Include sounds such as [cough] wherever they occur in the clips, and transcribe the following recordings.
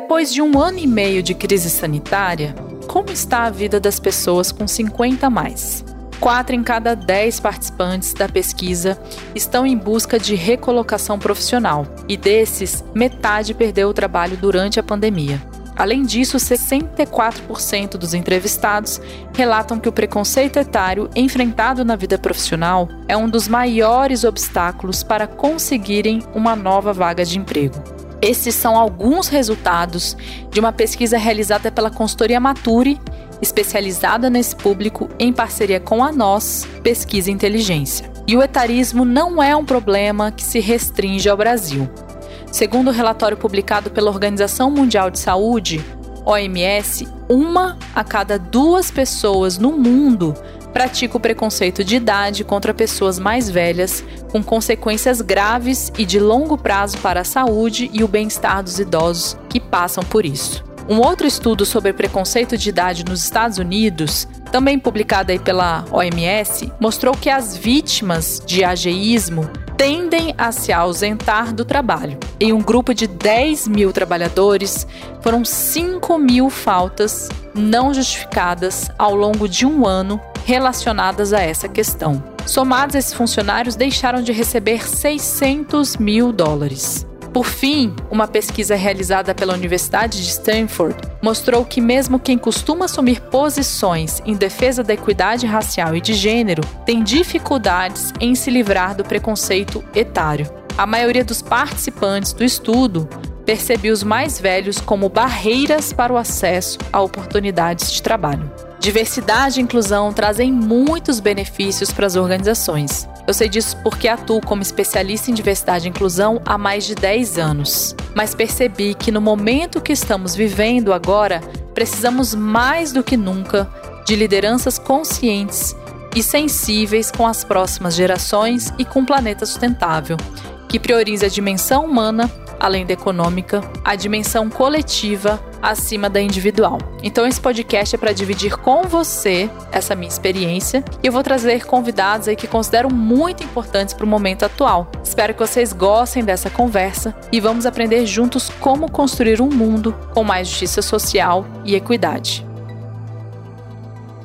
Depois de um ano e meio de crise sanitária, como está a vida das pessoas com 50 a mais? Quatro em cada dez participantes da pesquisa estão em busca de recolocação profissional, e desses, metade perdeu o trabalho durante a pandemia. Além disso, 64% dos entrevistados relatam que o preconceito etário enfrentado na vida profissional é um dos maiores obstáculos para conseguirem uma nova vaga de emprego. Esses são alguns resultados de uma pesquisa realizada pela consultoria Mature, especializada nesse público em parceria com a Nós Pesquisa e Inteligência. E o etarismo não é um problema que se restringe ao Brasil. Segundo o relatório publicado pela Organização Mundial de Saúde, OMS, uma a cada duas pessoas no mundo pratica o preconceito de idade contra pessoas mais velhas, com consequências graves e de longo prazo para a saúde e o bem-estar dos idosos que passam por isso. Um outro estudo sobre preconceito de idade nos Estados Unidos, também publicado aí pela OMS, mostrou que as vítimas de ageísmo tendem a se ausentar do trabalho. Em um grupo de 10 mil trabalhadores, foram 5 mil faltas não justificadas ao longo de um ano relacionadas a essa questão. Somados, esses funcionários deixaram de receber 600 mil dólares. Por fim, uma pesquisa realizada pela Universidade de Stanford mostrou que, mesmo quem costuma assumir posições em defesa da equidade racial e de gênero, tem dificuldades em se livrar do preconceito etário. A maioria dos participantes do estudo percebeu os mais velhos como barreiras para o acesso a oportunidades de trabalho. Diversidade e inclusão trazem muitos benefícios para as organizações. Eu sei disso porque atuo como especialista em diversidade e inclusão há mais de 10 anos. Mas percebi que no momento que estamos vivendo agora, precisamos mais do que nunca de lideranças conscientes e sensíveis com as próximas gerações e com um planeta sustentável, que priorize a dimensão humana além da econômica, a dimensão coletiva acima da individual. Então esse podcast é para dividir com você essa minha experiência e eu vou trazer convidados aí que considero muito importantes para o momento atual. Espero que vocês gostem dessa conversa e vamos aprender juntos como construir um mundo com mais justiça social e equidade.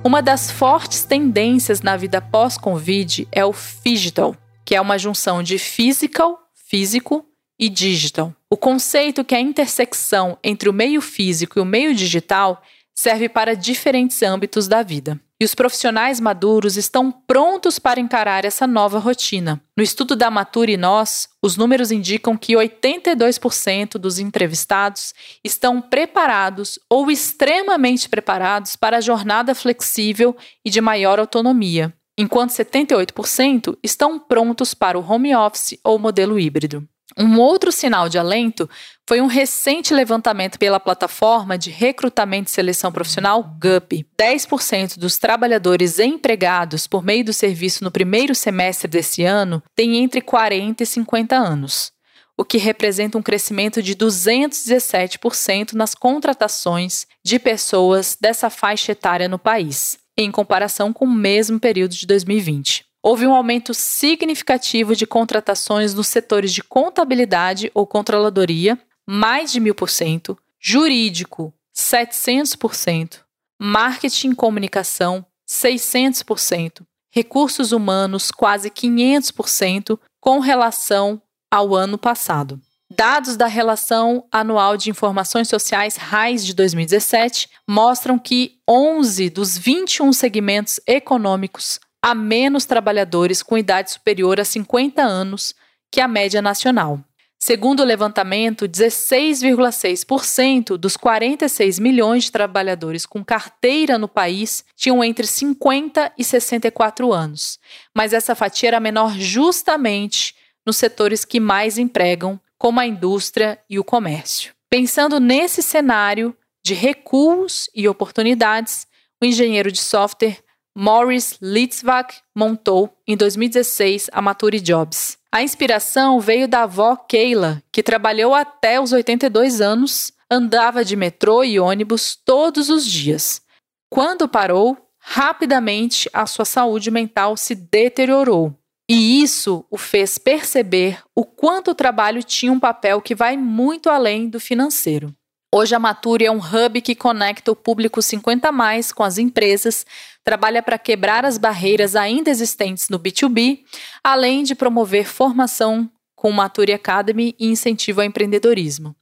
Uma das fortes tendências na vida pós-Covid é o digital, que é uma junção de physical, físico, e digital. O conceito que é a intersecção entre o meio físico e o meio digital serve para diferentes âmbitos da vida. E os profissionais maduros estão prontos para encarar essa nova rotina. No estudo da Mature e Nós, os números indicam que 82% dos entrevistados estão preparados ou extremamente preparados para a jornada flexível e de maior autonomia, enquanto 78% estão prontos para o home office ou modelo híbrido. Um outro sinal de alento foi um recente levantamento pela plataforma de recrutamento e seleção profissional GUP. 10% dos trabalhadores empregados por meio do serviço no primeiro semestre desse ano têm entre 40 e 50 anos, o que representa um crescimento de 217% nas contratações de pessoas dessa faixa etária no país, em comparação com o mesmo período de 2020 houve um aumento significativo de contratações nos setores de contabilidade ou controladoria, mais de mil por cento, jurídico, 700%, marketing e comunicação, 600%, recursos humanos, quase 500%, com relação ao ano passado. Dados da Relação Anual de Informações Sociais RAIS de 2017 mostram que 11 dos 21 segmentos econômicos há menos trabalhadores com idade superior a 50 anos que a média nacional. Segundo o levantamento, 16,6% dos 46 milhões de trabalhadores com carteira no país tinham entre 50 e 64 anos, mas essa fatia era menor justamente nos setores que mais empregam, como a indústria e o comércio. Pensando nesse cenário de recuos e oportunidades, o engenheiro de software Morris Litzvak montou, em 2016, a Mature Jobs. A inspiração veio da avó Keila, que trabalhou até os 82 anos, andava de metrô e ônibus todos os dias. Quando parou, rapidamente a sua saúde mental se deteriorou. E isso o fez perceber o quanto o trabalho tinha um papel que vai muito além do financeiro. Hoje a Mature é um hub que conecta o público 50 mais com as empresas, trabalha para quebrar as barreiras ainda existentes no B2B, além de promover formação com Mature Academy e incentivo ao empreendedorismo.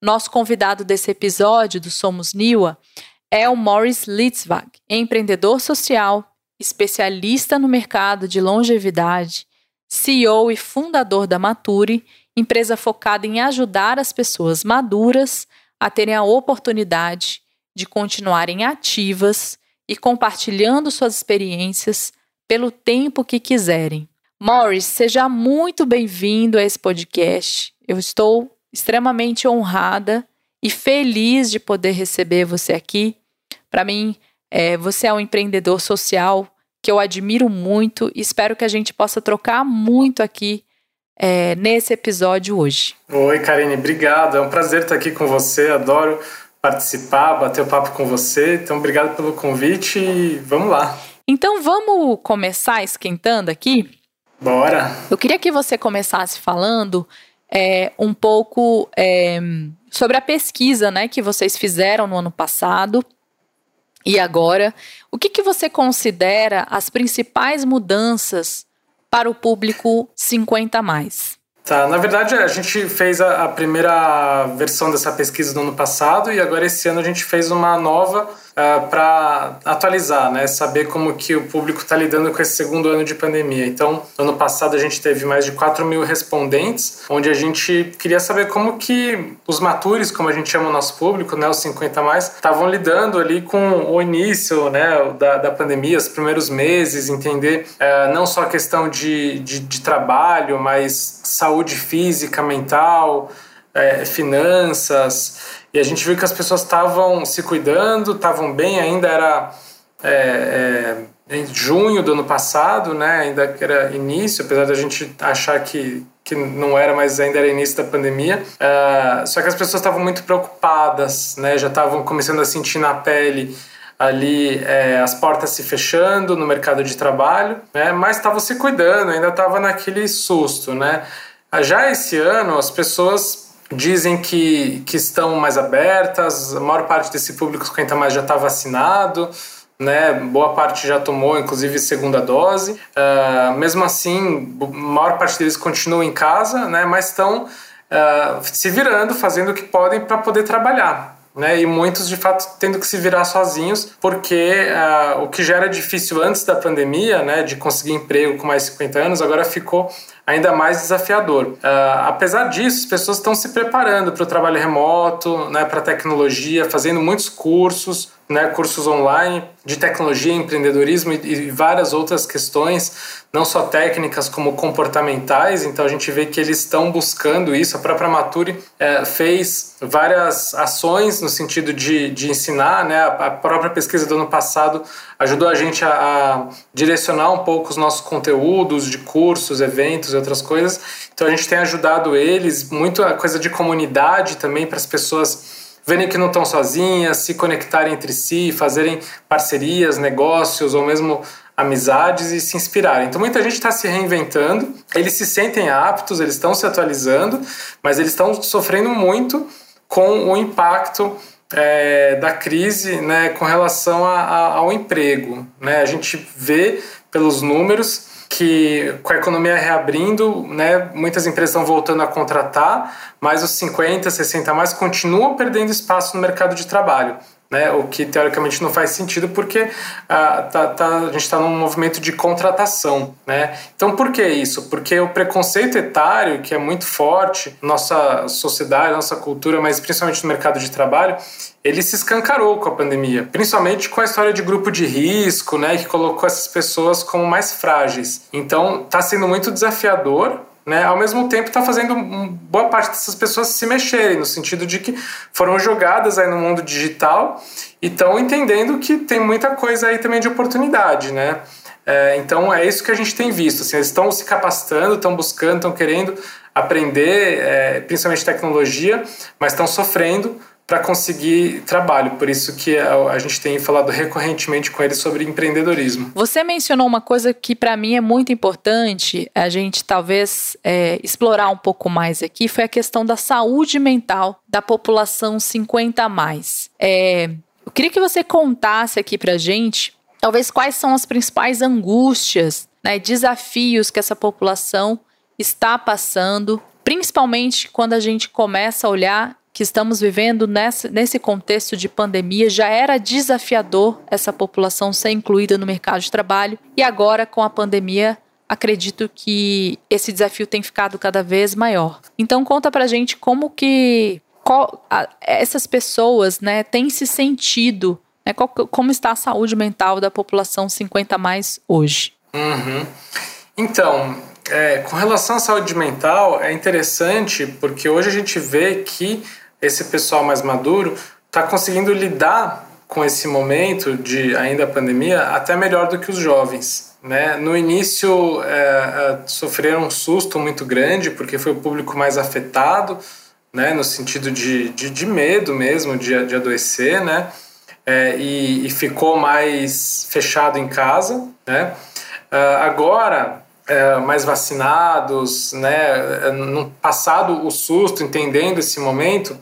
Nosso convidado desse episódio do Somos Niwa é o Morris Litzvag, empreendedor social, especialista no mercado de longevidade, CEO e fundador da Mature, empresa focada em ajudar as pessoas maduras a terem a oportunidade de continuarem ativas e compartilhando suas experiências pelo tempo que quiserem. Morris, seja muito bem-vindo a esse podcast. Eu estou extremamente honrada e feliz de poder receber você aqui. Para mim, é, você é um empreendedor social que eu admiro muito e espero que a gente possa trocar muito aqui é, nesse episódio hoje. Oi, Karine, obrigado. É um prazer estar aqui com você. Adoro participar, bater o papo com você. Então, obrigado pelo convite e vamos lá. Então, vamos começar esquentando aqui? Bora! Eu queria que você começasse falando é, um pouco é, sobre a pesquisa né, que vocês fizeram no ano passado e agora. O que, que você considera as principais mudanças para o público 50 mais? Tá, na verdade a gente fez a, a, primeira versão dessa pesquisa no ano passado e agora esse ano a gente fez uma nova uh, ah, para atualizar, né, saber como que o público está lidando com esse segundo ano de pandemia. Então, no ano passado a gente teve mais de 4 mil respondentes, onde a gente queria saber como que os matures, como a gente chama o nosso público, né, os 50 mais, estavam lidando ali com o início, né, da, da pandemia, os primeiros meses, entender uh, não só a questão de, de, de trabalho, mas saúde física, mental, é, finanças. E a gente viu que as pessoas estavam se cuidando, estavam bem, ainda era é, é, em junho do ano passado, né? ainda que era início, apesar da gente achar que, que não era, mas ainda era início da pandemia. Uh, só que as pessoas estavam muito preocupadas, né? já estavam começando a sentir na pele ali é, as portas se fechando no mercado de trabalho, né? mas estavam se cuidando, ainda estava naquele susto. Né? Já esse ano, as pessoas dizem que, que estão mais abertas, a maior parte desse público 50 mais já está vacinado, né? Boa parte já tomou, inclusive, segunda dose. Uh, mesmo assim, a maior parte deles continua em casa, né? Mas estão uh, se virando, fazendo o que podem para poder trabalhar né? E muitos de fato tendo que se virar sozinhos, porque uh, o que já era difícil antes da pandemia, né, de conseguir emprego com mais de 50 anos, agora ficou ainda mais desafiador. Uh, apesar disso, as pessoas estão se preparando para o trabalho remoto, né, para a tecnologia, fazendo muitos cursos, né, cursos online de tecnologia, empreendedorismo e, e, várias outras questões, não só técnicas como comportamentais. Então a gente vê que eles estão buscando isso. A própria Mature é, fez várias ações no sentido de, de ensinar. Né? A, própria pesquisa do ano passado ajudou a gente a, a direcionar um pouco os nossos conteúdos de cursos, eventos e outras coisas. Então a gente tem ajudado eles muito a coisa de comunidade também para as pessoas verem que não estão sozinhas, se conectarem entre si, fazerem parcerias, negócios ou mesmo amizades e se inspirarem. Então muita gente está se reinventando, eles se sentem aptos, eles estão se atualizando, mas eles estão sofrendo muito com o impacto é, da crise né, com relação a, a, ao emprego. Né? A gente vê pelos números que com a economia reabrindo, né, muitas empresas estão voltando a contratar, mas os 50, 60 mais continuam perdendo espaço no mercado de trabalho né? O que teoricamente não faz sentido porque ah, tá, tá, a gente está num movimento de contratação, né? Então por que isso? Porque o preconceito etário, que é muito forte nossa sociedade, nossa cultura, mas principalmente no mercado de trabalho, ele se escancarou com a pandemia, principalmente com a história de grupo de risco, né? Que colocou essas pessoas como mais frágeis. Então está sendo muito desafiador né, ao mesmo tempo está fazendo boa parte dessas pessoas se mexerem, no sentido de que foram jogadas aí no mundo digital e estão entendendo que tem muita coisa aí também de oportunidade, né? É, então é isso que a gente tem visto, assim, eles estão se capacitando, estão buscando, estão querendo aprender, é, principalmente tecnologia, mas estão sofrendo para conseguir trabalho. Por isso que a, gente tem falado recorrentemente com eles sobre empreendedorismo. Você mencionou uma coisa que para mim é muito importante a gente talvez é, explorar um pouco mais aqui, foi a questão da saúde mental da população 50 a mais. É, eu queria que você contasse aqui para gente, talvez quais são as principais angústias, né, desafios que essa população está passando, principalmente quando a gente começa a olhar que estamos vivendo nessa, nesse contexto de pandemia, já era desafiador essa população ser incluída no mercado de trabalho e agora com a pandemia acredito que esse desafio tem ficado cada vez maior. Então conta pra gente como que qual, a, essas pessoas né, têm se sentido, né, qual, como está a saúde mental da população 50 mais hoje. Uhum. Então, é, com relação à saúde mental, é interessante porque hoje a gente vê que esse pessoal mais maduro está conseguindo lidar com esse momento de ainda pandemia até melhor do que os jovens. Né? No início é, é, sofreram um susto muito grande porque foi o público mais afetado, né? no sentido de, de, de medo mesmo de, de adoecer, né? É, e, e, ficou mais fechado em casa. Né? Uh, agora é, mais vacinados, né, no passado o susto, entendendo esse momento,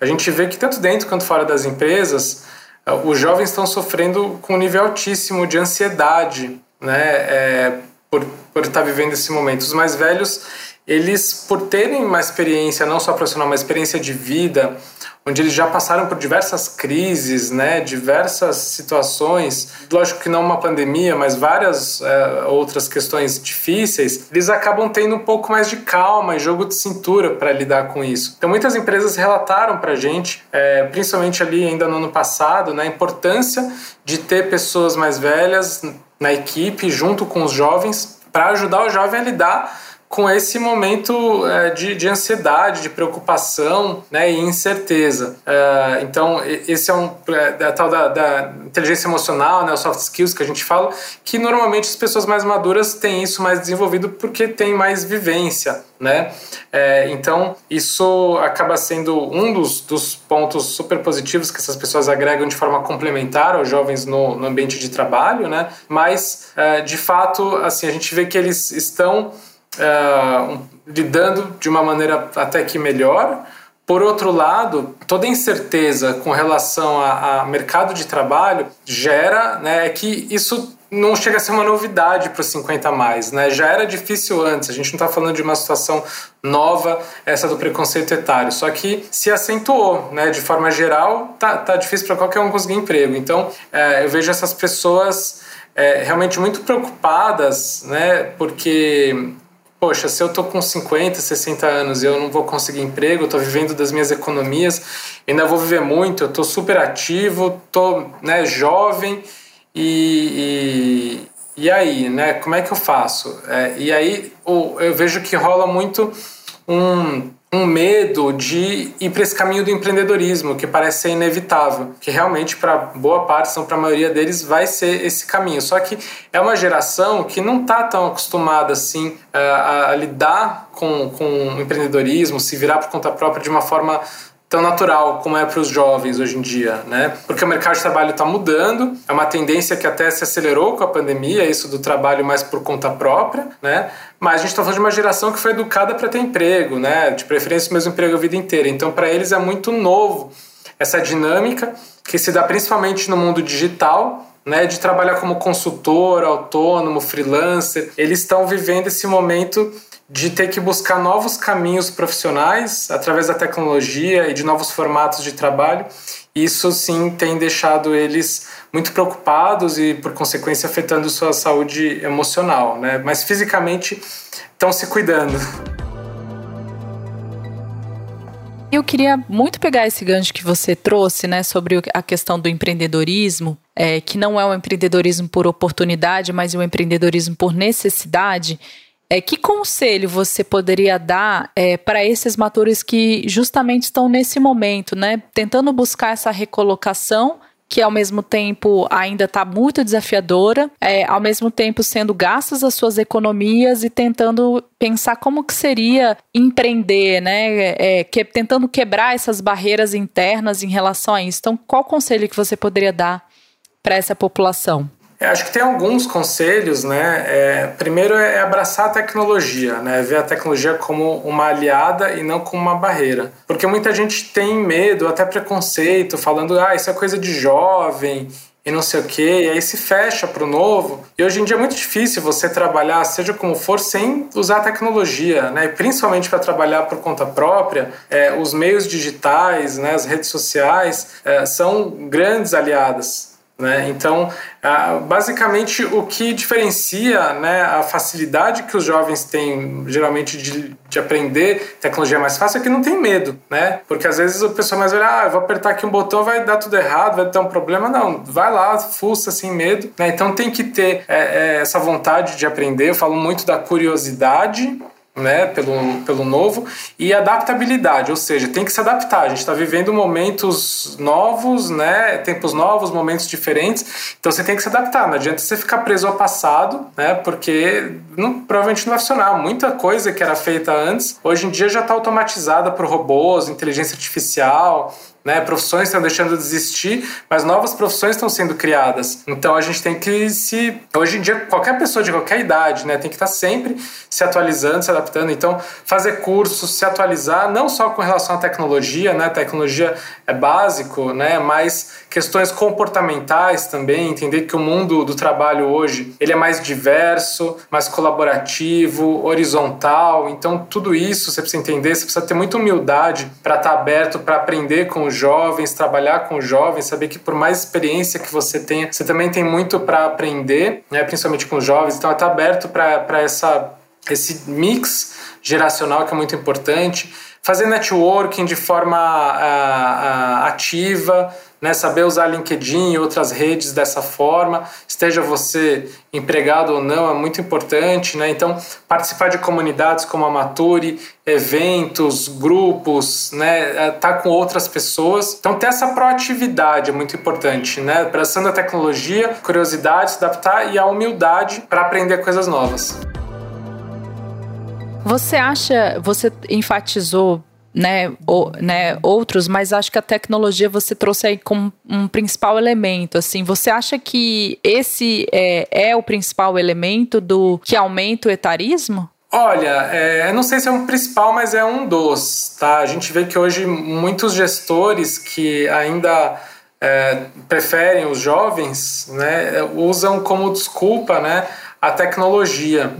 a gente vê que tanto dentro quanto fora das empresas, é, os jovens estão sofrendo com um nível altíssimo de ansiedade, né, é, por, por estar vivendo esse momento. Os mais velhos, eles, por terem uma experiência, não só profissional, uma experiência de vida, onde eles já passaram por diversas crises, né, diversas situações, lógico que não uma pandemia, mas várias é, outras questões difíceis, eles acabam tendo um pouco mais de calma e jogo de cintura para lidar com isso. Então muitas empresas relataram para a gente, é, principalmente ali ainda no ano passado, né, a importância de ter pessoas mais velhas na equipe junto com os jovens para ajudar o jovem a lidar com esse momento é, de, de, ansiedade, de preocupação né, e incerteza. É, então, esse é um é, a tal da, da, inteligência emocional, né, soft skills que a gente fala, que normalmente as pessoas mais maduras têm isso mais desenvolvido porque têm mais vivência. Né? É, então, isso acaba sendo um dos, dos, pontos super positivos que essas pessoas agregam de forma complementar aos jovens no, no ambiente de trabalho, né? mas, é, de fato, assim, a gente vê que eles estão uh, lidando de uma maneira até que melhor. Por outro lado, toda incerteza com relação a, a mercado de trabalho gera né, que isso não chega a ser uma novidade para os 50 mais, né? Já era difícil antes, a gente não está falando de uma situação nova, essa do preconceito etário, só que se acentuou, né? De forma geral, tá, tá difícil para qualquer um conseguir emprego. Então, é, eu vejo essas pessoas é, realmente muito preocupadas, né? Porque poxa, se eu tô com 50, 60 anos e eu não vou conseguir emprego, eu tô vivendo das minhas economias, ainda vou viver muito, eu tô super ativo, tô né, jovem e, e, e aí, né, como é que eu faço? É, e aí eu vejo que rola muito um um medo de ir para esse caminho do empreendedorismo, que parece ser inevitável, que realmente para boa parte, não para a maioria deles, vai ser esse caminho. Só que é uma geração que não está tão acostumada assim a, a, a lidar com, com o empreendedorismo, se virar por conta própria de uma forma tão natural como é para os jovens hoje em dia, né? Porque o mercado de trabalho está mudando, é uma tendência que até se acelerou com a pandemia, isso do trabalho mais por conta própria, né? Mas a gente está falando de uma geração que foi educada para ter emprego, né? De preferência o mesmo emprego a vida inteira. Então, para eles é muito novo essa dinâmica que se dá principalmente no mundo digital, né, de trabalhar como consultor, autônomo, freelancer. Eles estão vivendo esse momento de ter que buscar novos caminhos profissionais através da tecnologia e de novos formatos de trabalho. Isso sim tem deixado eles muito preocupados e, por consequência, afetando sua saúde emocional, né? Mas fisicamente estão se cuidando. Eu queria muito pegar esse gancho que você trouxe, né, sobre a questão do empreendedorismo, é, que não é um empreendedorismo por oportunidade, mas um empreendedorismo por necessidade. É, que conselho você poderia dar é, para esses matores que justamente estão nesse momento, né, tentando buscar essa recolocação, que ao mesmo tempo ainda está muito desafiadora, é, ao mesmo tempo sendo gastas as suas economias e tentando pensar como que seria empreender, né? É, que, tentando quebrar essas barreiras internas em relação a isso. Então, qual conselho que você poderia dar para essa população? É, acho que tem alguns conselhos, né? É, primeiro é abraçar a tecnologia, né? Ver a tecnologia como uma aliada e não como uma barreira. Porque muita gente tem medo, até preconceito, falando, ah, isso é coisa de jovem e não sei o que, e aí se fecha para o novo. E hoje em dia é muito difícil você trabalhar, seja como for, sem usar a tecnologia, né? E principalmente para trabalhar por conta própria, é, os meios digitais, né, as redes sociais, é, são grandes aliadas. Né? Então, basicamente, o que diferencia né, a facilidade que os jovens têm, geralmente, de, de aprender tecnologia mais fácil é que não tem medo. Né? Porque às vezes o pessoal mais velho, ah, eu vou apertar aqui um botão, vai dar tudo errado, vai ter um problema. Não, vai lá, fuça sem medo. Né? Então, tem que ter é, é, essa vontade de aprender. Eu falo muito da curiosidade né, pelo, pelo novo, e adaptabilidade, ou seja, tem que se adaptar. A gente está vivendo momentos novos, né, tempos novos, momentos diferentes, então você tem que se adaptar. Não adianta você ficar preso ao passado, né, porque não, provavelmente não vai funcionar. Muita coisa que era feita antes, hoje em dia já está automatizada por robôs, inteligência artificial, né? Profissões estão deixando de existir, mas novas profissões estão sendo criadas. Então a gente tem que se. Hoje em dia, qualquer pessoa de qualquer idade né, tem que estar sempre se atualizando, se adaptando. Então, fazer cursos, se atualizar, não só com relação à tecnologia, né? Tecnologia é básico, né? Mas questões comportamentais também, entender que o mundo do trabalho hoje ele é mais diverso, mais colaborativo, horizontal. Então, tudo isso você precisa entender, você precisa ter muita humildade para estar aberto para aprender com os jovens, trabalhar com jovens, saber que por mais experiência que você tenha, você também tem muito para aprender, né? principalmente com jovens. Então, estar aberto para essa esse mix geracional que é muito importante fazer networking de forma uh, uh, ativa, né, saber usar LinkedIn e outras redes dessa forma, esteja você empregado ou não, é muito importante. Né? Então, participar de comunidades como a Maturi, eventos, grupos, né, é, tá com outras pessoas. Então, ter essa proatividade é muito importante, né? abraçando a tecnologia, curiosidade, se adaptar e a humildade para aprender coisas novas. Você acha, você enfatizou né, ou, né, outros, mas acho que a tecnologia você trouxe aí como um principal elemento. Assim, você acha que esse é, é o principal elemento do que aumenta o etarismo? Olha, é, não sei se é um principal, mas é um dos, tá? A gente vê que hoje muitos gestores que ainda é, preferem os jovens, né, usam como desculpa, né, a tecnologia.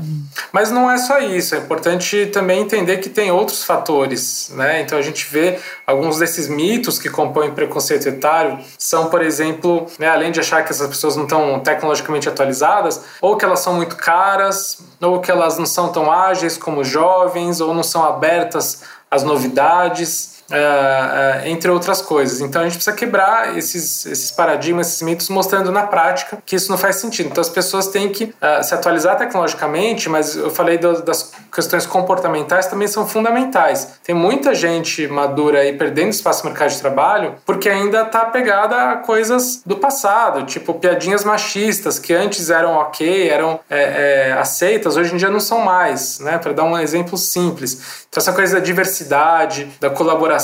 Mas não é só isso, é importante também entender que tem outros fatores. Né? Então a gente vê alguns desses mitos que compõem preconceito etário são, por exemplo, né, além de achar que essas pessoas não estão tecnologicamente atualizadas, ou que elas são muito caras, ou que elas não são tão ágeis como jovens, ou não são abertas às novidades. Uh, uh, entre outras coisas. Então a gente precisa quebrar esses, esses paradigmas, esses mitos, mostrando na prática que isso não faz sentido. Então as pessoas têm que uh, se atualizar tecnologicamente, mas eu falei do, das questões comportamentais também são fundamentais. Tem muita gente madura aí perdendo espaço no mercado de trabalho porque ainda está apegada a coisas do passado, tipo piadinhas machistas que antes eram ok, eram é, é, aceitas, hoje em dia não são mais, né? Para dar um exemplo simples. Então essa coisa da diversidade, da colaboração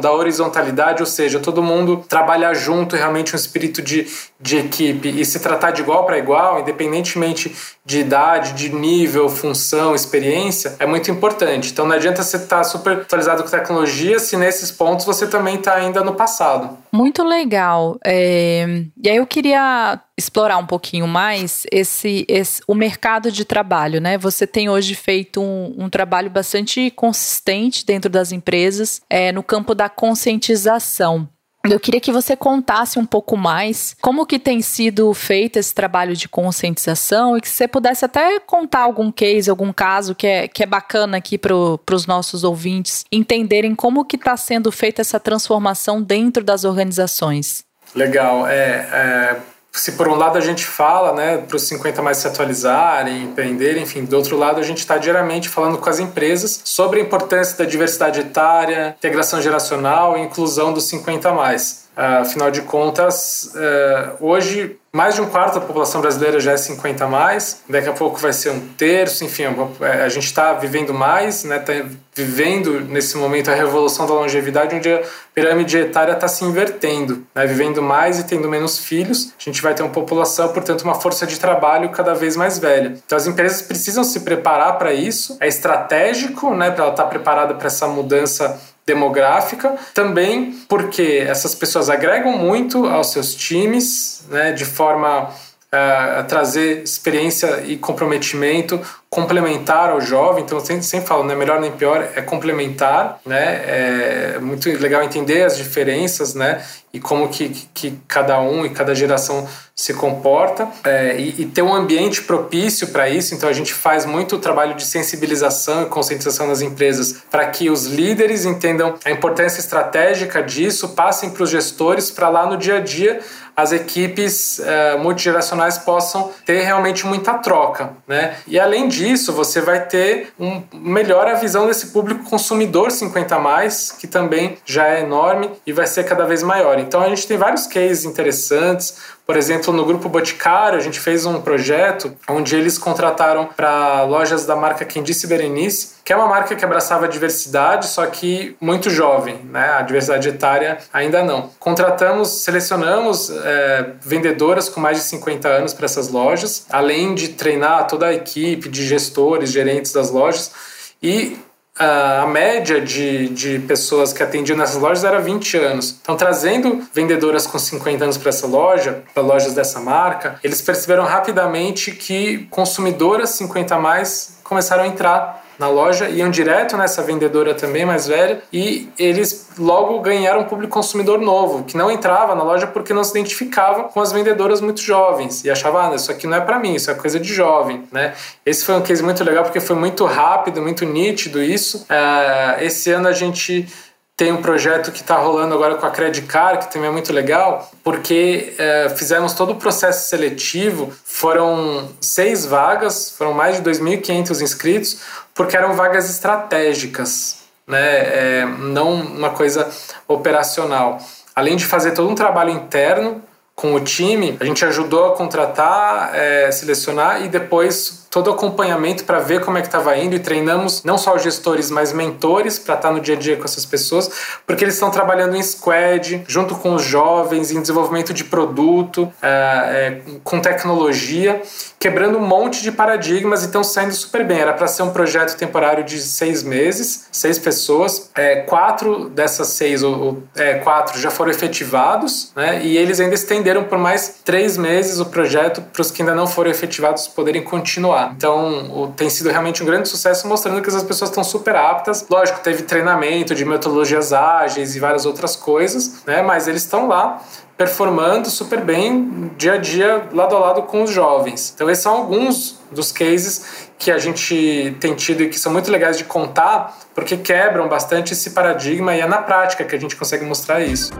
da horizontalidade, ou seja, todo mundo trabalhar junto, realmente um espírito de, de equipe e se tratar de igual para igual, independentemente de idade, de nível, função, experiência, é muito importante. Então não adianta você estar tá super atualizado com tecnologia se nesses pontos você também está ainda no passado. Muito legal. É... E aí eu queria explorar um pouquinho mais esse, esse, o mercado de trabalho, né? Você tem hoje feito um, um trabalho bastante consistente dentro das empresas é, no campo da conscientização. Eu queria que você contasse um pouco mais como que tem sido feito esse trabalho de conscientização e que você pudesse até contar algum case, algum caso que é, que é bacana aqui para os nossos ouvintes entenderem como que está sendo feita essa transformação dentro das organizações. Legal. É, é se por um lado a gente fala, né, para os 50 mais se atualizarem, empreenderem, enfim, do outro lado a gente está diariamente falando com as empresas sobre a importância da diversidade etária, integração geracional e inclusão dos 50 mais. Afinal de contas, uh, hoje mais de um quarto da população brasileira já é 50 a mais, daqui a pouco vai ser um terço, enfim, é, a gente está vivendo mais, né, tá vivendo nesse momento a revolução da longevidade, onde a pirâmide etária está se invertendo, né, vivendo mais e tendo menos filhos, a gente vai ter uma população, portanto, uma força de trabalho cada vez mais velha. Então as empresas precisam se preparar para isso, é estratégico né, para ela estar tá preparada para essa mudança demográfica, também porque essas pessoas agregam muito aos seus times, né, de forma a trazer experiência e comprometimento complementar ao jovem, então sempre, sempre falo, não é melhor nem pior, é complementar, né? É muito legal entender as diferenças, né? E como que, que cada um e cada geração se comporta é, e, e, ter um ambiente propício para isso. Então a gente faz muito trabalho de sensibilização e conscientização nas empresas para que os líderes entendam a importância estratégica disso, passem para os gestores para lá no dia a dia as equipes é, multigeracionais possam ter realmente muita troca, né? E além disso, você vai ter um melhor a visão desse público consumidor 50 mais, que também já é enorme e vai ser cada vez maior. Então a gente tem vários cases interessantes. Por exemplo, no grupo Boticário, a gente fez um projeto onde eles contrataram para lojas da marca Disse Berenice, que é uma marca que abraçava a diversidade, só que muito jovem, né? A diversidade etária ainda não. Contratamos, selecionamos é, vendedoras com mais de 50 anos para essas lojas, além de treinar toda a equipe de gestores, gerentes das lojas. E a média de, de pessoas que atendiam nessas lojas era 20 anos. Então, trazendo vendedoras com 50 anos para essa loja, para lojas dessa marca, eles perceberam rapidamente que consumidoras 50 a mais começaram a entrar na loja, iam direto nessa vendedora também mais velha e eles logo ganharam um público consumidor novo, que não entrava na loja porque não se identificava com as vendedoras muito jovens e achava, ah, isso aqui não é para mim, isso é coisa de jovem, né? Esse foi um case muito legal porque foi muito rápido, muito nítido isso. Uh, esse ano a gente tem um projeto que está rolando agora com a Credicar, que também é muito legal, porque é, fizemos todo o processo seletivo, foram seis vagas, foram mais de 2.500 inscritos, porque eram vagas estratégicas, né? É, não uma coisa operacional. Além de fazer todo um trabalho interno com o time, a gente ajudou a contratar, é, selecionar e depois todo o acompanhamento para ver como é que estava indo e treinamos não só os gestores, mas mentores para estar tá no dia a dia com essas pessoas, porque eles estão trabalhando em squad, junto com os jovens, em desenvolvimento de produto, é, é, com tecnologia, quebrando um monte de paradigmas e estão saindo super bem. Era para ser um projeto temporário de seis meses, seis pessoas, é, quatro dessas seis, ou, ou é, quatro já foram efetivados, né, e eles ainda estenderam por mais três meses o projeto para os que ainda não foram efetivados poderem continuar. Então, o, tem sido realmente um grande sucesso, mostrando que as pessoas estão super aptas. Lógico, teve treinamento de metodologias ágeis e várias outras coisas, né? Mas eles estão lá performando super bem dia a dia, lado a lado com os jovens. Então, esses são alguns dos cases que a gente tem tido e que são muito legais de contar, porque quebram bastante esse paradigma e é na prática que a gente consegue mostrar isso.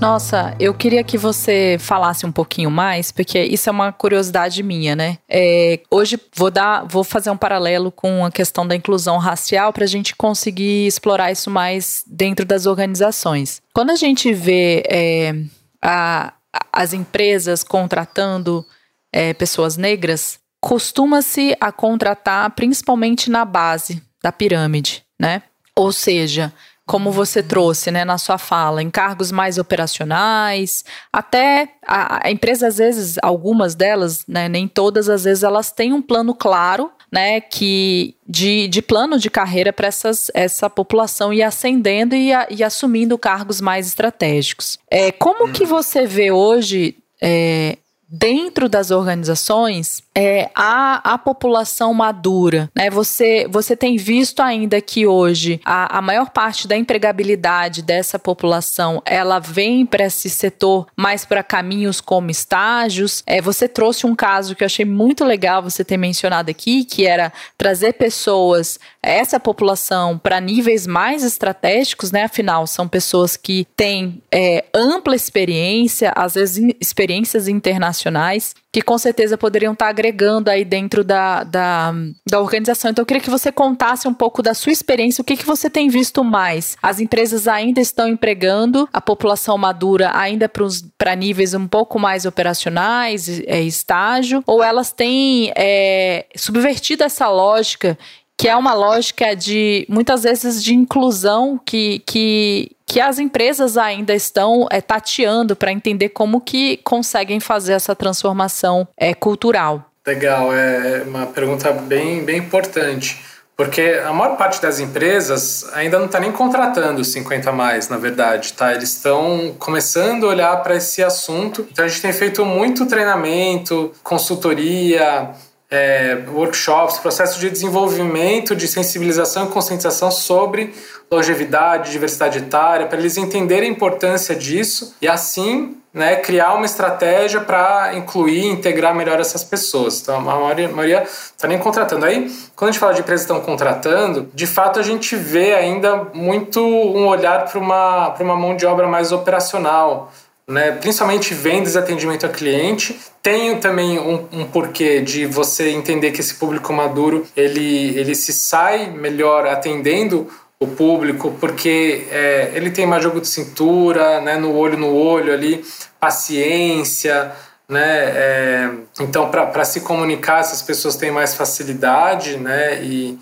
Nossa, eu queria que você falasse um pouquinho mais, porque isso é uma curiosidade minha, né? É, hoje vou dar, vou fazer um paralelo com a questão da inclusão racial para a gente conseguir explorar isso mais dentro das organizações. Quando a gente vê é, a, as empresas contratando é, pessoas negras, costuma-se a contratar principalmente na base da pirâmide, né? Ou seja, como você trouxe né, na sua fala, em cargos mais operacionais, até a, a empresa, às vezes, algumas delas, né, nem todas, às vezes, elas têm um plano claro né, que de, de plano de carreira para essa população ir ascendendo e, a, e, assumindo cargos mais estratégicos. É, como que você vê hoje é, dentro das organizações é, a, a população madura. Né? Você, você tem visto ainda que hoje a, a maior parte da empregabilidade dessa população ela vem para esse setor mais para caminhos como estágios. É, você trouxe um caso que eu achei muito legal você ter mencionado aqui, que era trazer pessoas, essa população, para níveis mais estratégicos, né? Afinal, são pessoas que têm é, ampla experiência, às vezes experiências internacionais que com certeza poderiam estar agregando aí dentro da, da, da organização. Então, eu queria que você contasse um pouco da sua experiência, o que, que você tem visto mais? As empresas ainda estão empregando a população madura ainda para níveis um pouco mais operacionais, é, estágio, ou elas têm é, subvertido essa lógica que é uma lógica de muitas vezes de inclusão que, que, que as empresas ainda estão é, tateando para entender como que conseguem fazer essa transformação é, cultural. Legal, é uma pergunta bem, bem importante. Porque a maior parte das empresas ainda não está nem contratando 50 mais, na verdade, tá? Eles estão começando a olhar para esse assunto. Então a gente tem feito muito treinamento, consultoria, é, workshops, processo de desenvolvimento, de sensibilização e conscientização sobre longevidade, diversidade etária, para eles entenderem a importância disso e assim né, criar uma estratégia para incluir, integrar melhor essas pessoas. Então, a maioria está nem contratando. Aí, quando a gente fala de empresas que estão contratando, de fato a gente vê ainda muito um olhar para uma, uma mão de obra mais operacional né? principalmente vendas e atendimento a cliente. Tem também um, um, porquê de você entender que esse público maduro ele, ele se sai melhor atendendo o público, porque é, ele tem mais jogo de cintura, né? no olho no olho ali, paciência, né? É, então, para se comunicar, essas pessoas têm mais facilidade, né? E,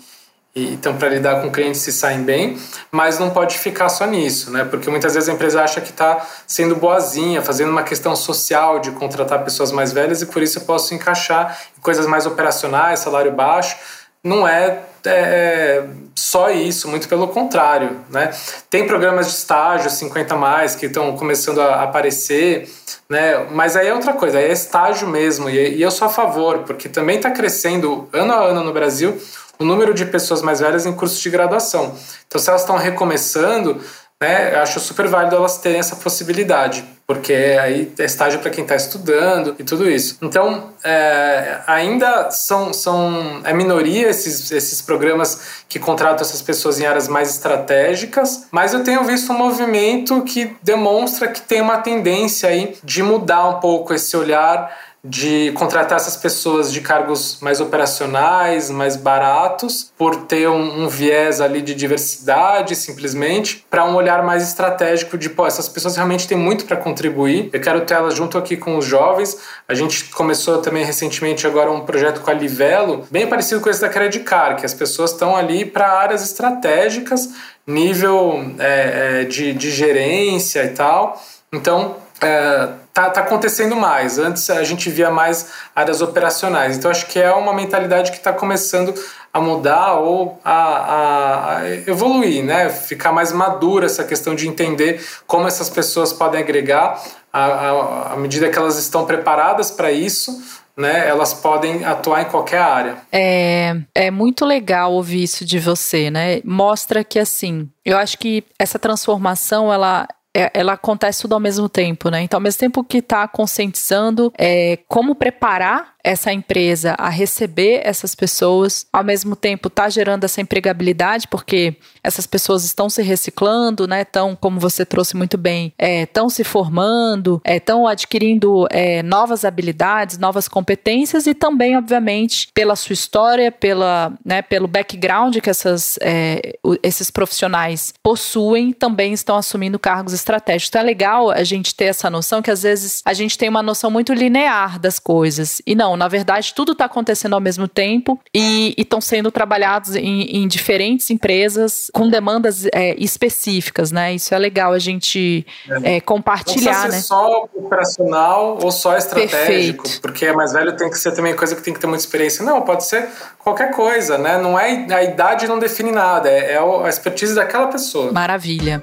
então para lidar com clientes se saem bem, mas não pode ficar só nisso, né? Porque muitas vezes a empresa acha que está sendo boazinha, fazendo uma questão social de contratar pessoas mais velhas e por isso eu posso encaixar em coisas mais operacionais, salário baixo. Não é, é só isso, muito pelo contrário, né? Tem programas de estágio 50 mais que estão começando a aparecer, né? Mas aí é outra coisa, é estágio mesmo e eu sou a favor, porque também está crescendo ano a ano no Brasil o número de pessoas mais velhas em cursos de graduação. Então, se elas estão recomeçando, né, eu acho super válido elas terem essa possibilidade, porque aí é estágio para quem está estudando e tudo isso. Então, é, ainda são, são é minoria esses, esses programas que contratam essas pessoas em áreas mais estratégicas, mas eu tenho visto um movimento que demonstra que tem uma tendência aí de mudar um pouco esse olhar de contratar essas pessoas de cargos mais operacionais, mais baratos, por ter um, um viés ali de diversidade, simplesmente, para um olhar mais estratégico de, pô, essas pessoas realmente têm muito para contribuir, eu quero ter elas junto aqui com os jovens. A gente começou também recentemente agora um projeto com a Livelo, bem parecido com esse da Credit Card, que as pessoas estão ali para áreas estratégicas, nível é, é, de, de gerência e tal. Então, é, tá, tá acontecendo mais. Antes a gente via mais áreas operacionais. Então acho que é uma mentalidade que está começando a mudar ou a, a, evoluir, né? Ficar mais madura essa questão de entender como essas pessoas podem agregar à, à medida que elas estão preparadas para isso. Né, elas podem atuar em qualquer área. É, é muito legal ouvir isso de você, né? Mostra que assim, eu acho que essa transformação ela ela acontece tudo ao mesmo tempo, né? Então, ao mesmo tempo que está conscientizando é, como preparar essa empresa a receber essas pessoas, ao mesmo tempo está gerando essa empregabilidade, porque essas pessoas estão se reciclando, né? Estão, como você trouxe muito bem, estão é, se formando, estão é, adquirindo é, novas habilidades, novas competências e também, obviamente, pela sua história, pela, né, pelo background que essas, é, esses profissionais possuem, também estão assumindo cargos estratégicos. Então é legal a gente ter essa noção que às vezes a gente tem uma noção muito linear das coisas. E não, na verdade, tudo está acontecendo ao mesmo tempo e estão sendo trabalhados em, em, diferentes empresas com demandas é, específicas, né? Isso é legal a gente é. É, compartilhar, não né? só operacional ou só estratégico, Perfeito. porque é mais velho tem que ser também coisa que tem que ter muita experiência. Não, pode ser qualquer coisa, né? Não é a idade não define nada, é, é a expertise daquela pessoa. Maravilha.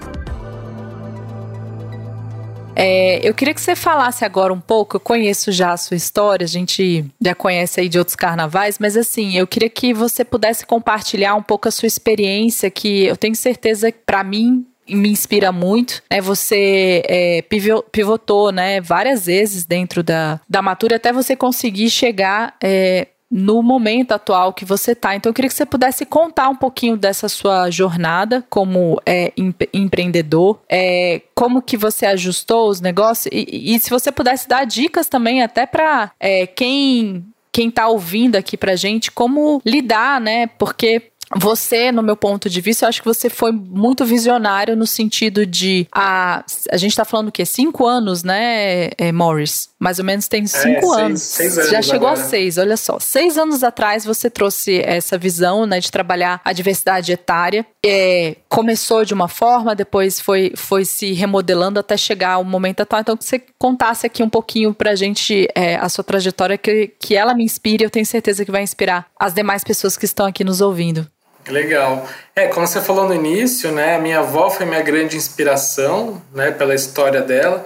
É, eu queria que você falasse agora um pouco, eu conheço já a sua história, a gente já conhece aí de outros carnavais, mas assim, eu queria que você pudesse compartilhar um pouco a sua experiência, que eu tenho certeza que para mim me inspira muito. Né? Você é, pivotou né, várias vezes dentro da, da Matura até você conseguir chegar é, no momento atual que você está. Então, eu queria que você pudesse contar um pouquinho dessa sua jornada como é, empreendedor, é, como que você ajustou os negócios e, e se você pudesse dar dicas também até para é, quem quem está ouvindo aqui para gente como lidar, né? Porque você, no meu ponto de vista, eu acho que você foi muito visionário no sentido de a, a gente está falando o quê? Cinco anos, né, é, Morris? Mais ou menos tem é, cinco é, anos. Seis, seis anos. Já chegou agora. a seis, olha só. Seis anos atrás você trouxe essa visão, né, de trabalhar a diversidade etária. É, começou de uma forma, depois foi, foi se remodelando até chegar ao momento atual. Então, que você contasse aqui um pouquinho pra gente é, a sua trajetória, que, que ela me inspire, eu tenho certeza que vai inspirar as demais pessoas que estão aqui nos ouvindo. Legal. É, como você falou no início, né, a minha avó foi minha grande inspiração, né, pela história dela.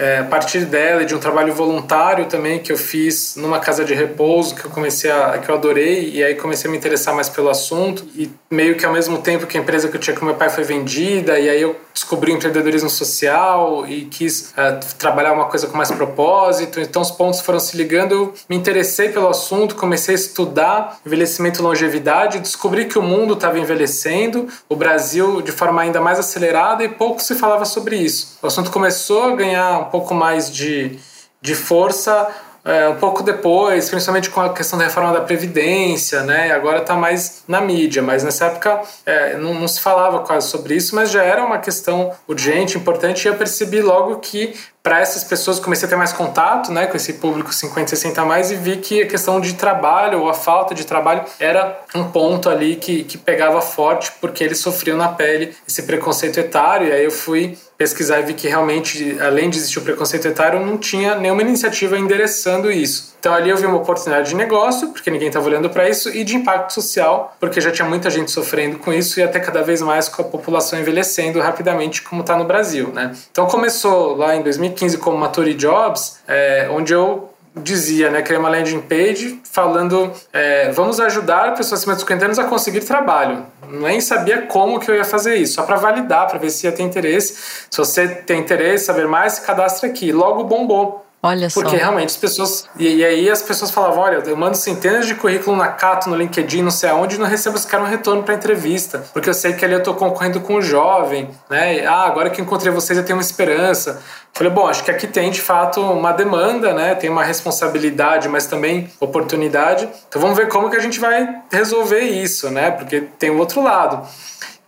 É, a partir dela e de um trabalho voluntário também que eu fiz numa casa de repouso que eu comecei a que eu adorei e aí comecei a me interessar mais pelo assunto. E meio que ao mesmo tempo que a empresa que eu tinha com meu pai foi vendida e aí eu descobri o empreendedorismo social e quis uh, trabalhar uma coisa com mais propósito. Então os pontos foram se ligando eu me interessei pelo assunto comecei a estudar envelhecimento e longevidade descobri que o mundo estava envelhecendo o Brasil de forma ainda mais acelerada e pouco se falava sobre isso. O assunto começou a ganhar pouco mais de, de força é, um pouco depois, principalmente com a questão da reforma da Previdência, né? Agora está mais na mídia, mas nessa época é, não, não, se falava quase sobre isso, mas já era uma questão urgente, importante, e eu percebi logo que para essas pessoas comecei a ter mais contato né, com esse público 50, 60 a mais e vi que a questão de trabalho ou a falta de trabalho era um ponto ali que, que pegava forte porque eles sofriam na pele esse preconceito etário. E aí eu fui pesquisar e vi que realmente, além de existir o preconceito etário, não tinha nenhuma iniciativa endereçando isso. Então ali eu vi uma oportunidade de negócio, porque ninguém estava olhando para isso, e de impacto social, porque já tinha muita gente sofrendo com isso e até cada vez mais com a população envelhecendo rapidamente, como está no Brasil. Né? Então começou lá em 2015 como Maturi Jobs, é, onde eu dizia, né, criei uma landing page falando é, vamos ajudar pessoas acima de 50 anos a conseguir trabalho. Nem sabia como que eu ia fazer isso, só para validar, para ver se ia ter interesse. Se você tem interesse, saber mais, se cadastre aqui. Logo bombou. Olha Porque só. realmente as pessoas. E, e, aí as pessoas falavam: olha, eu mando centenas de currículo na Cato, no LinkedIn, não sei aonde, e não recebo sequer um retorno para entrevista. Porque eu sei que ali eu estou concorrendo com um jovem, né? ah, agora que encontrei vocês eu tenho uma esperança. Falei, bom, acho que aqui tem de fato uma demanda, né? Tem uma responsabilidade, mas também oportunidade. Então vamos ver como que a gente vai resolver isso, né? Porque tem o outro lado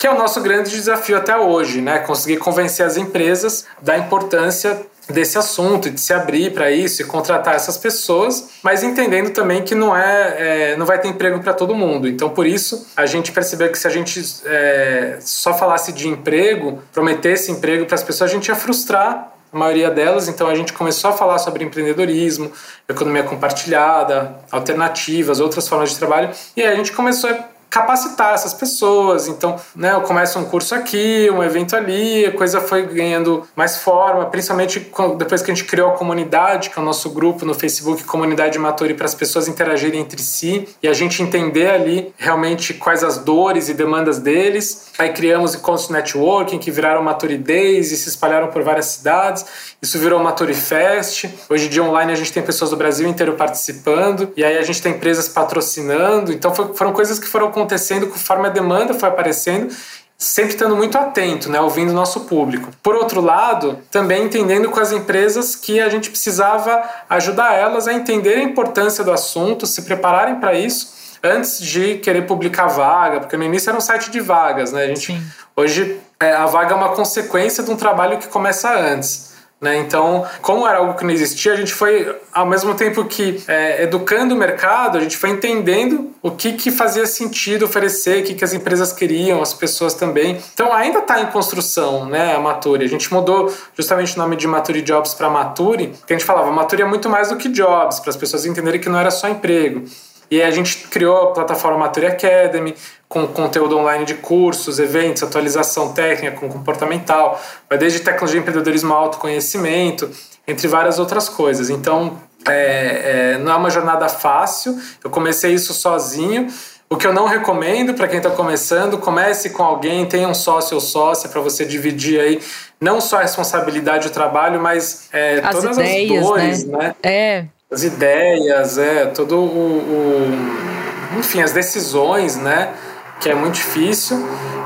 que é o nosso grande desafio até hoje, né? Conseguir convencer as empresas da importância desse assunto, de se abrir para isso e contratar essas pessoas, mas entendendo também que não é, é não vai ter emprego para todo mundo. Então, por isso, a gente percebeu que se a gente é, só falasse de emprego, prometesse emprego para as pessoas, a gente ia frustrar a maioria delas. Então, a gente começou a falar sobre empreendedorismo, economia compartilhada, alternativas, outras formas de trabalho, e aí a gente começou a capacitar essas pessoas. Então, né, eu começo um curso aqui, um evento ali, a coisa foi ganhando mais forma, principalmente depois que a gente criou a comunidade, que é o nosso grupo no Facebook, Comunidade Maturi, para as pessoas interagirem entre si e a gente entender ali realmente quais as dores e demandas deles. Aí criamos encontros networking que viraram Maturi Days e se espalharam por várias cidades. Isso virou Maturi Fest. Hoje em dia online a gente tem pessoas do Brasil inteiro participando e aí a gente tem empresas patrocinando. Então foi, foram coisas que foram acontecendo conforme a demanda foi aparecendo sempre estando muito atento, né, ouvindo o nosso público. Por outro lado, também entendendo com as empresas que a gente precisava ajudar elas a entender a importância do assunto, se prepararem para isso antes de querer publicar vaga, porque no início era um site de vagas, né? A gente Sim. hoje é, a vaga é uma consequência de um trabalho que começa antes. Né? Então, como era algo que não existia, a gente foi, ao mesmo tempo que é, educando o mercado, a gente foi entendendo o que, que fazia sentido oferecer, o que, que as empresas queriam, as pessoas também. Então, ainda está em construção né, a Maturi. A gente mudou justamente o nome de Maturi Jobs para Maturi, porque a gente falava, Maturi é muito mais do que jobs, para as pessoas entenderem que não era só emprego. E a gente criou a plataforma Maturi Academy, com conteúdo online de cursos, eventos, atualização técnica, com comportamental, vai desde tecnologia, empreendedorismo, autoconhecimento, entre várias outras coisas. Então, é, é, não é uma jornada fácil. Eu comecei isso sozinho. O que eu não recomendo para quem está começando, comece com alguém, tenha um sócio ou sócia para você dividir aí não só a responsabilidade do trabalho, mas é, as todas ideias, as dores, né? né? É as ideias, é, todo o, o enfim, as decisões, né? Que é muito difícil.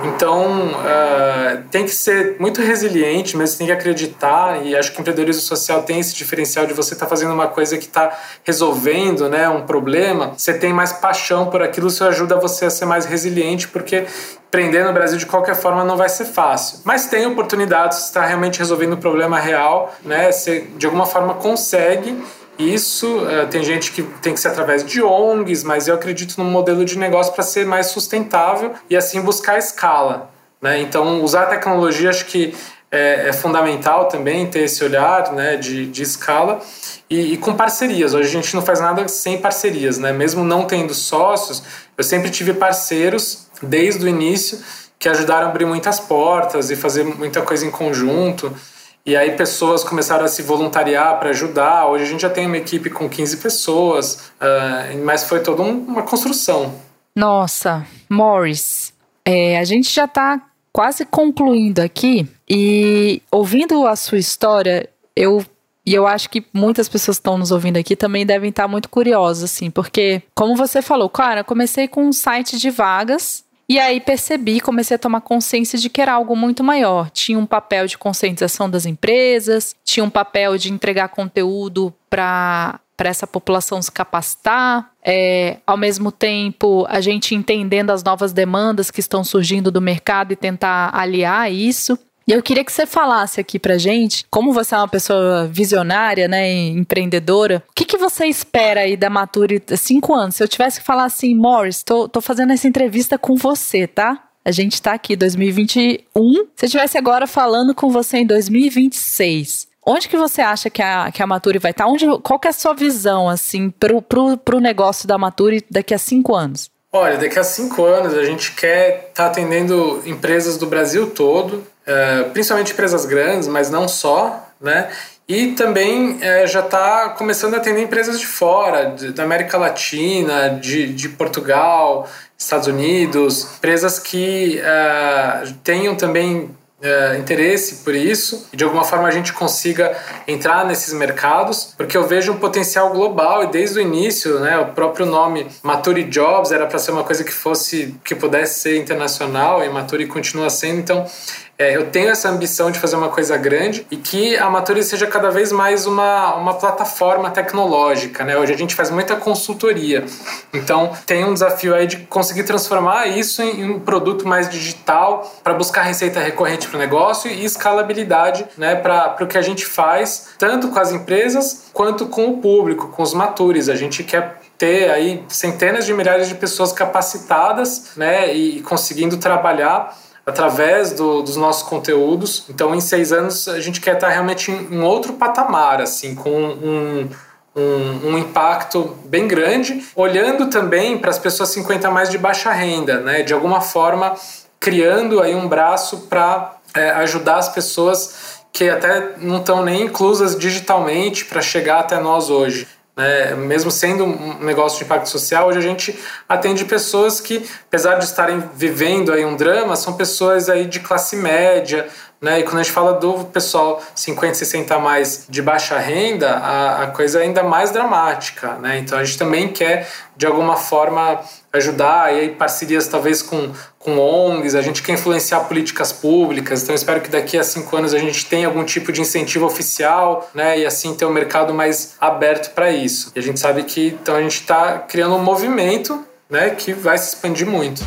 Então, uh, tem que ser muito resiliente, mas tem que acreditar. E acho que o empreendedorismo social tem esse diferencial de você estar tá fazendo uma coisa que está resolvendo né, um problema. Você tem mais paixão por aquilo, isso ajuda você a ser mais resiliente, porque empreender no Brasil de qualquer forma não vai ser fácil. Mas tem oportunidades, você está realmente resolvendo um problema real, né? Você de alguma forma consegue isso uh, tem gente que tem que ser através de ONGs, mas eu acredito num modelo de negócio para ser mais sustentável e assim buscar escala. Né? Então, usar a tecnologia acho que é, é, fundamental também ter esse olhar né, de, de escala e, e, com parcerias. Hoje a gente não faz nada sem parcerias, né? mesmo não tendo sócios, eu sempre tive parceiros desde o início que ajudaram a abrir muitas portas e fazer muita coisa em conjunto. E aí pessoas começaram a se voluntariar para ajudar. Hoje a gente já tem uma equipe com 15 pessoas, uh, mas foi toda um, uma construção. Nossa, Morris, é, a gente já está quase concluindo aqui e ouvindo a sua história, eu e eu acho que muitas pessoas que estão nos ouvindo aqui também devem estar muito curiosas, assim, porque, como você falou, cara, comecei com um site de vagas e aí percebi, comecei a tomar consciência de que era algo muito maior. Tinha um papel de conscientização das empresas, tinha um papel de entregar conteúdo para para essa população se capacitar, é, ao mesmo tempo a gente entendendo as novas demandas que estão surgindo do mercado e tentar aliar isso. E eu queria que você falasse aqui pra gente, como você é uma pessoa visionária, né, empreendedora, o que, que você espera aí da Mature cinco anos? Se eu tivesse que falar assim, Morris, tô, tô fazendo essa entrevista com você, tá? A gente tá aqui 2021. Se eu estivesse agora falando com você em 2026, onde que você acha que a, que a Mature vai estar? Tá? Onde, qual que é a sua visão, assim, pro, pro, pro negócio da Mature daqui a cinco anos? Olha, daqui a cinco anos a gente quer estar tá atendendo empresas do Brasil todo, é, principalmente empresas grandes, mas não só, né? E também é, já está começando a atender empresas de fora, de, da América Latina, de, de Portugal, Estados Unidos, empresas que é, tenham também interesse por isso e de alguma forma a gente consiga entrar nesses mercados, porque eu vejo um potencial global e desde o início, né, o próprio nome Mature Jobs era para ser uma coisa que fosse que pudesse ser internacional e Mature continua sendo, então é, eu tenho essa ambição de fazer uma coisa grande e que a Mature seja cada vez mais uma, uma plataforma tecnológica. Né? Hoje a gente faz muita consultoria, então tem um desafio aí de conseguir transformar isso em, um produto mais digital para buscar receita recorrente para o negócio e escalabilidade né, para o que a gente faz, tanto com as empresas quanto com o público, com os matures. A gente quer ter aí centenas de milhares de pessoas capacitadas né, e conseguindo trabalhar através do, dos nossos conteúdos. Então, em seis anos, a gente quer estar realmente em, em outro patamar, assim, com um, um, um, impacto bem grande, olhando também para as pessoas 50 mais de baixa renda, né? De alguma forma, criando aí um braço para é, ajudar as pessoas que até não estão nem inclusas digitalmente para chegar até nós hoje. Né? Mesmo sendo um negócio de impacto social, hoje a gente atende pessoas que, apesar de estarem vivendo aí um drama, são pessoas aí de classe média, né? E quando a gente fala do pessoal 50, 60 a mais de baixa renda, a, a coisa é ainda mais dramática. Né? Então a gente também quer, de alguma forma, ajudar, e aí parcerias talvez com, com ONGs, a gente quer influenciar políticas públicas, então espero que daqui a cinco anos a gente tenha algum tipo de incentivo oficial, né, e assim ter um mercado mais aberto para isso. E a gente sabe que então a gente está criando um movimento, né, que vai se expandir muito.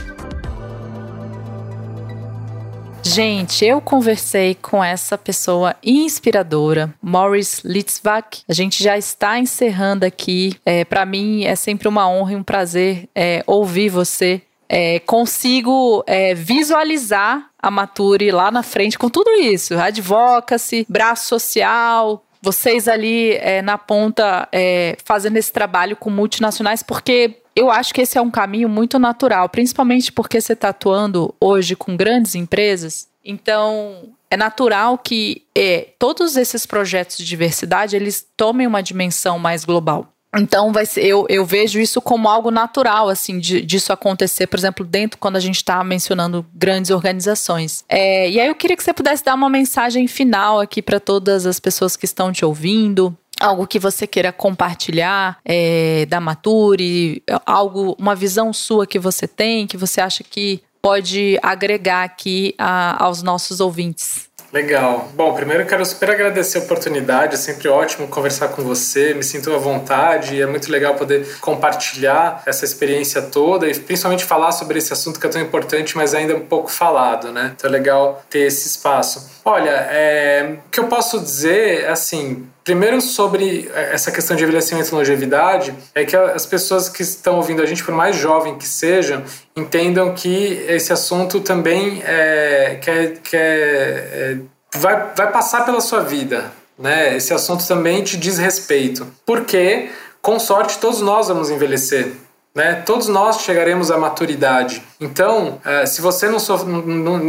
Gente, eu conversei com essa pessoa inspiradora, Morris Litzvak. A gente já está encerrando aqui. É, Para mim é sempre uma honra e um prazer é, ouvir você. É, consigo é, visualizar a Mature lá na frente com tudo isso: advocacy, braço social, vocês ali é, na ponta é, fazendo esse trabalho com multinacionais, porque eu acho que esse é um caminho muito natural, principalmente porque você está atuando hoje com grandes empresas. Então, é natural que é, todos esses projetos de diversidade eles tomem uma dimensão mais global. Então, vai ser, eu, eu vejo isso como algo natural, assim, de, disso acontecer, por exemplo, dentro, quando a gente está mencionando grandes organizações. É, e aí eu queria que você pudesse dar uma mensagem final aqui para todas as pessoas que estão te ouvindo, algo que você queira compartilhar é, da Mature, algo, uma visão sua que você tem, que você acha que pode agregar aqui a, aos nossos ouvintes? Legal. Bom, primeiro quero super agradecer a oportunidade, é sempre ótimo conversar com você, me sinto à vontade, é muito legal poder compartilhar essa experiência toda e principalmente falar sobre esse assunto que é tão importante, mas ainda um pouco falado, né? Então é legal ter esse espaço. Olha, é, o que eu posso dizer, assim, Primeiro, sobre essa questão de envelhecimento e longevidade, é que as pessoas que estão ouvindo a gente, por mais jovem que sejam, entendam que esse assunto também é, que é, que é, vai, vai passar pela sua vida. Né? Esse assunto também te diz respeito. Porque, com sorte, todos nós vamos envelhecer. Né? Todos nós chegaremos à maturidade. Então, é, se você não sofre,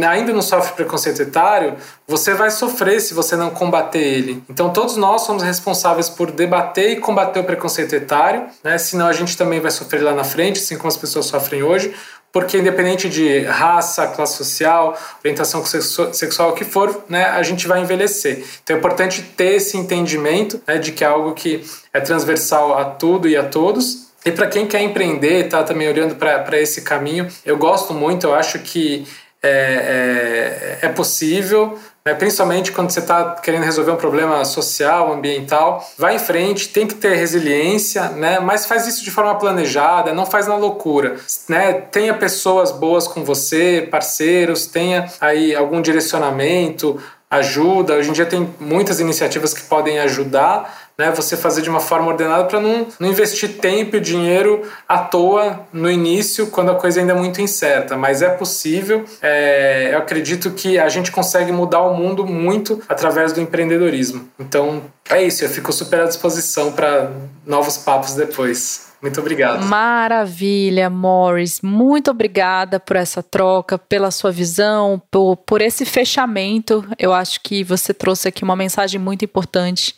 ainda não sofre preconceito etário, você vai sofrer se você não combater ele. Então, todos nós somos responsáveis por debater e combater o preconceito etário, né? senão a gente também vai sofrer lá na frente, assim como as pessoas sofrem hoje, porque independente de raça, classe social, orientação sexual, o que for, né, a gente vai envelhecer. Então é importante ter esse entendimento né, de que é algo que é transversal a tudo e a todos, e para quem quer empreender, está também olhando para esse caminho, eu gosto muito, eu acho que é, é, é possível, né? principalmente quando você está querendo resolver um problema social, ambiental. Vai em frente, tem que ter resiliência, né? mas faz isso de forma planejada, não faz na loucura. Né? Tenha pessoas boas com você, parceiros, tenha aí algum direcionamento, ajuda. Hoje em dia tem muitas iniciativas que podem ajudar, né? Você fazer de uma forma ordenada para não, não investir tempo e dinheiro à toa no início, quando a coisa ainda é muito incerta. Mas é possível. É, eu acredito que a gente consegue mudar o mundo muito através do empreendedorismo. Então é isso. Eu fico super à disposição para novos papos depois. Muito obrigado. Maravilha, Morris. Muito obrigada por essa troca, pela sua visão, por, por esse fechamento. Eu acho que você trouxe aqui uma mensagem muito importante.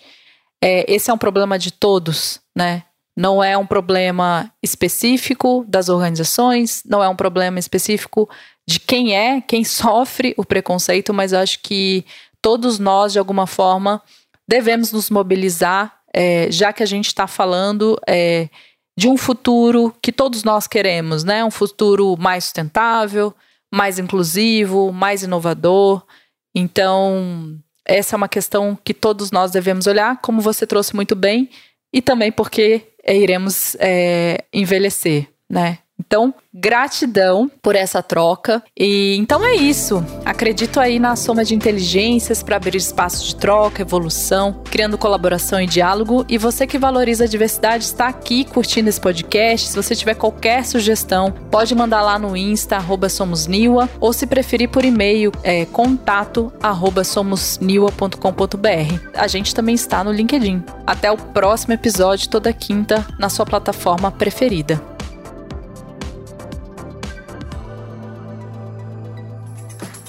É, esse é um problema de todos, né? Não é um problema específico das organizações, não é um problema específico de quem é, quem [laughs] sofre o preconceito, mas eu acho que todos nós, de alguma forma, devemos nos mobilizar, é, já que a gente está falando. É, de um futuro que todos nós queremos, né? Um futuro mais sustentável, mais inclusivo, mais inovador. Então, essa é uma questão que todos nós devemos olhar, como você trouxe muito bem, e também porque iremos é, envelhecer, né? Então, gratidão por essa troca. E então é isso. Acredito aí na soma de inteligências para abrir espaço de troca, evolução, criando colaboração e diálogo. E você que valoriza a diversidade está aqui curtindo esse podcast. Se você tiver qualquer sugestão, pode mandar lá no Insta @somosniwa ou se preferir por e-mail é contato somosniwa.com.br. A gente também está no LinkedIn. Até o próximo episódio toda quinta na sua plataforma preferida.